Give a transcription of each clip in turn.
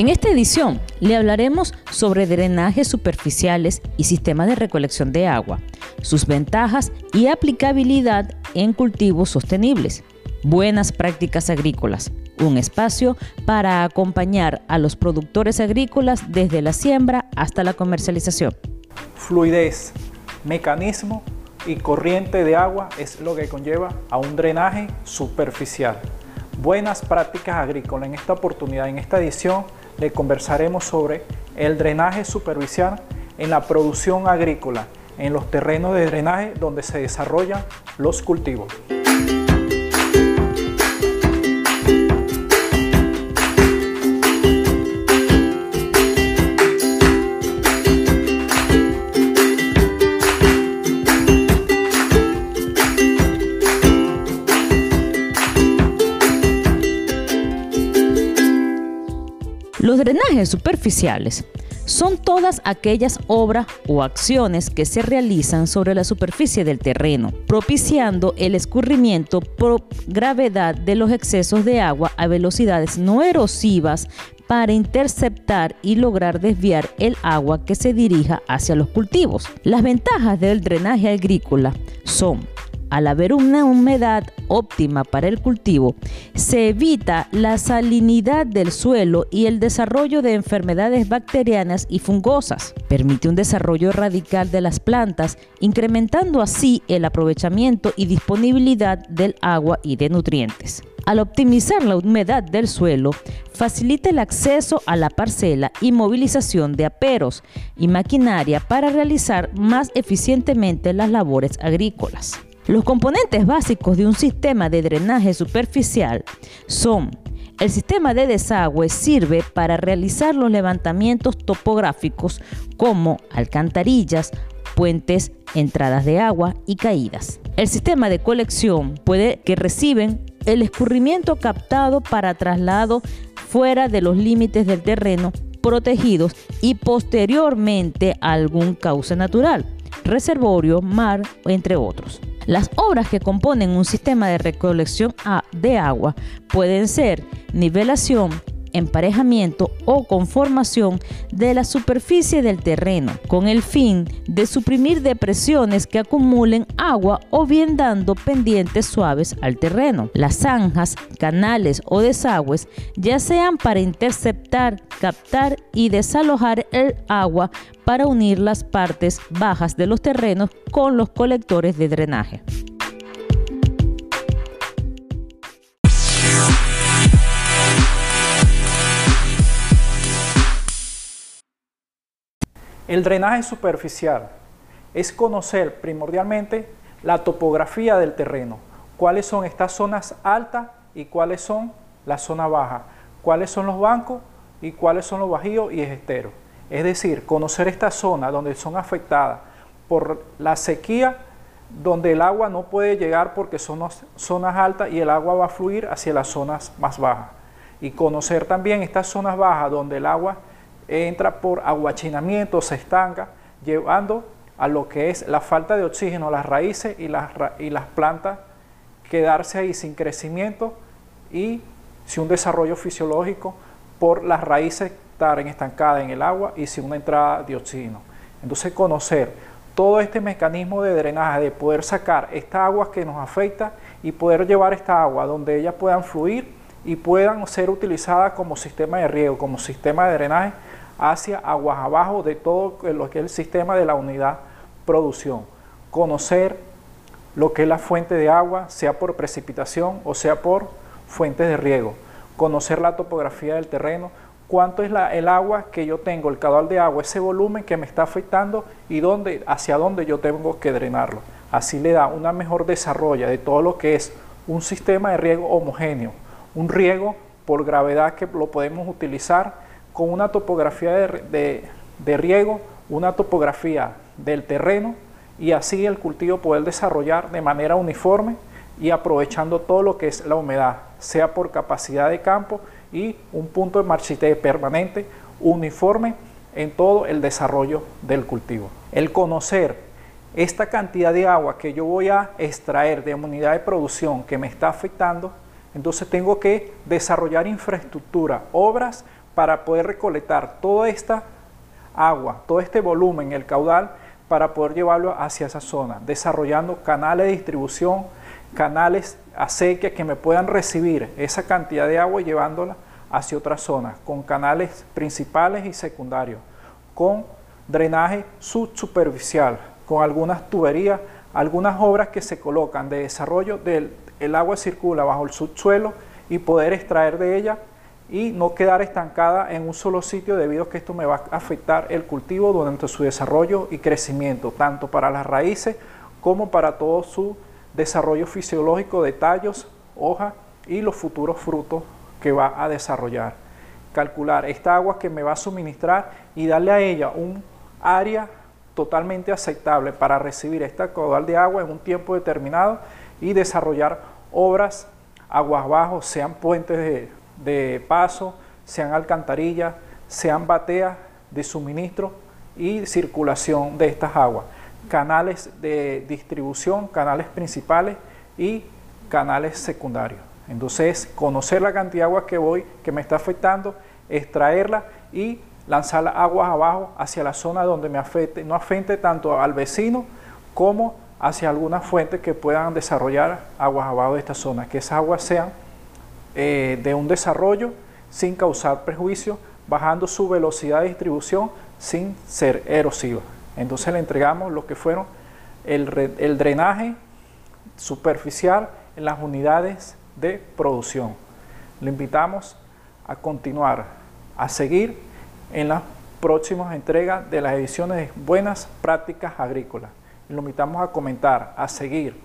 En esta edición le hablaremos sobre drenajes superficiales y sistemas de recolección de agua, sus ventajas y aplicabilidad en cultivos sostenibles. Buenas prácticas agrícolas, un espacio para acompañar a los productores agrícolas desde la siembra hasta la comercialización. Fluidez, mecanismo y corriente de agua es lo que conlleva a un drenaje superficial. Buenas prácticas agrícolas. En esta oportunidad, en esta edición, le conversaremos sobre el drenaje superficial en la producción agrícola, en los terrenos de drenaje donde se desarrollan los cultivos. Drenajes superficiales son todas aquellas obras o acciones que se realizan sobre la superficie del terreno, propiciando el escurrimiento por gravedad de los excesos de agua a velocidades no erosivas para interceptar y lograr desviar el agua que se dirija hacia los cultivos. Las ventajas del drenaje agrícola son al haber una humedad óptima para el cultivo, se evita la salinidad del suelo y el desarrollo de enfermedades bacterianas y fungosas. Permite un desarrollo radical de las plantas, incrementando así el aprovechamiento y disponibilidad del agua y de nutrientes. Al optimizar la humedad del suelo, facilita el acceso a la parcela y movilización de aperos y maquinaria para realizar más eficientemente las labores agrícolas. Los componentes básicos de un sistema de drenaje superficial son el sistema de desagüe sirve para realizar los levantamientos topográficos como alcantarillas, puentes, entradas de agua y caídas. El sistema de colección puede que reciben el escurrimiento captado para traslado fuera de los límites del terreno protegidos y posteriormente a algún cauce natural, reservorio, mar, entre otros. Las obras que componen un sistema de recolección de agua pueden ser nivelación, emparejamiento o conformación de la superficie del terreno, con el fin de suprimir depresiones que acumulen agua o bien dando pendientes suaves al terreno. Las zanjas, canales o desagües, ya sean para interceptar, captar y desalojar el agua para unir las partes bajas de los terrenos con los colectores de drenaje. El drenaje superficial es conocer primordialmente la topografía del terreno, cuáles son estas zonas altas y cuáles son las zonas bajas, cuáles son los bancos y cuáles son los bajíos y esteros. Es decir, conocer estas zonas donde son afectadas por la sequía, donde el agua no puede llegar porque son zonas altas y el agua va a fluir hacia las zonas más bajas. Y conocer también estas zonas bajas donde el agua entra por aguachinamiento, se estanca, llevando a lo que es la falta de oxígeno a las raíces y las, y las plantas quedarse ahí sin crecimiento y sin un desarrollo fisiológico por las raíces estar estancadas en el agua y sin una entrada de oxígeno. Entonces conocer todo este mecanismo de drenaje, de poder sacar esta agua que nos afecta y poder llevar esta agua donde ellas puedan fluir y puedan ser utilizadas como sistema de riego, como sistema de drenaje hacia aguas abajo de todo lo que es el sistema de la unidad producción. Conocer lo que es la fuente de agua, sea por precipitación o sea por fuentes de riego. Conocer la topografía del terreno, cuánto es el agua que yo tengo, el caudal de agua, ese volumen que me está afectando y dónde, hacia dónde yo tengo que drenarlo. Así le da una mejor desarrollo de todo lo que es un sistema de riego homogéneo, un riego por gravedad que lo podemos utilizar con una topografía de, riego, una topografía del terreno y así el cultivo poder desarrollar de manera uniforme y aprovechando todo lo que es la humedad, sea por capacidad de campo y un punto de marchite permanente, uniforme en todo el desarrollo del cultivo. El conocer esta cantidad de agua que yo voy a extraer de unidad de producción que me está afectando, entonces tengo que desarrollar infraestructura, obras para poder recolectar toda esta agua, todo este volumen, el caudal, para poder llevarlo hacia esa zona, desarrollando canales de distribución, canales acequias que me puedan recibir esa cantidad de agua llevándola hacia otra zona, con canales principales y secundarios, con drenaje subsuperficial, con algunas tuberías, algunas obras que se colocan de desarrollo del el agua circula bajo el subsuelo y poder extraer de ella y no quedar estancada en un solo sitio debido a que esto me va a afectar el cultivo durante su desarrollo y crecimiento, tanto para las raíces como para todo su desarrollo fisiológico de tallos, hojas y los futuros frutos que va a desarrollar. Calcular esta agua que me va a suministrar y darle a ella un área totalmente aceptable para recibir esta caudal de agua en un tiempo determinado y desarrollar obras aguas bajos, sean puentes de, paso, sean alcantarillas, sean bateas de suministro y circulación de estas aguas, canales de distribución, canales principales y canales secundarios. Entonces, conocer la cantidad de agua que voy, que me está afectando, extraerla y lanzarla aguas abajo hacia la zona donde me afecte, no afecte tanto al vecino como hacia algunas fuentes que puedan desarrollar aguas abajo de esta zona, que esas aguas sean eh, de un desarrollo sin causar perjuicio, bajando su velocidad de distribución sin ser erosiva. Entonces le entregamos lo que fueron el, el drenaje superficial en las unidades de producción. Le invitamos a continuar, a seguir en las próximas entregas de las ediciones de Buenas Prácticas Agrícolas lo invitamos a comentar, a seguir,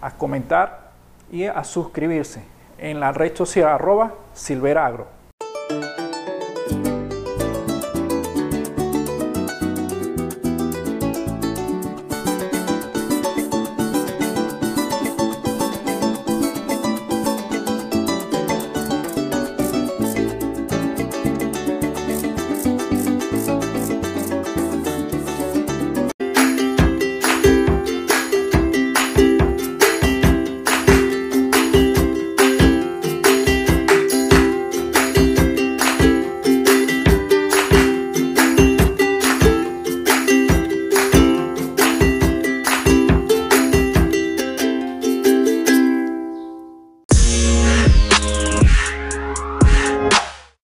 a comentar y a suscribirse en la red social arroba silveragro.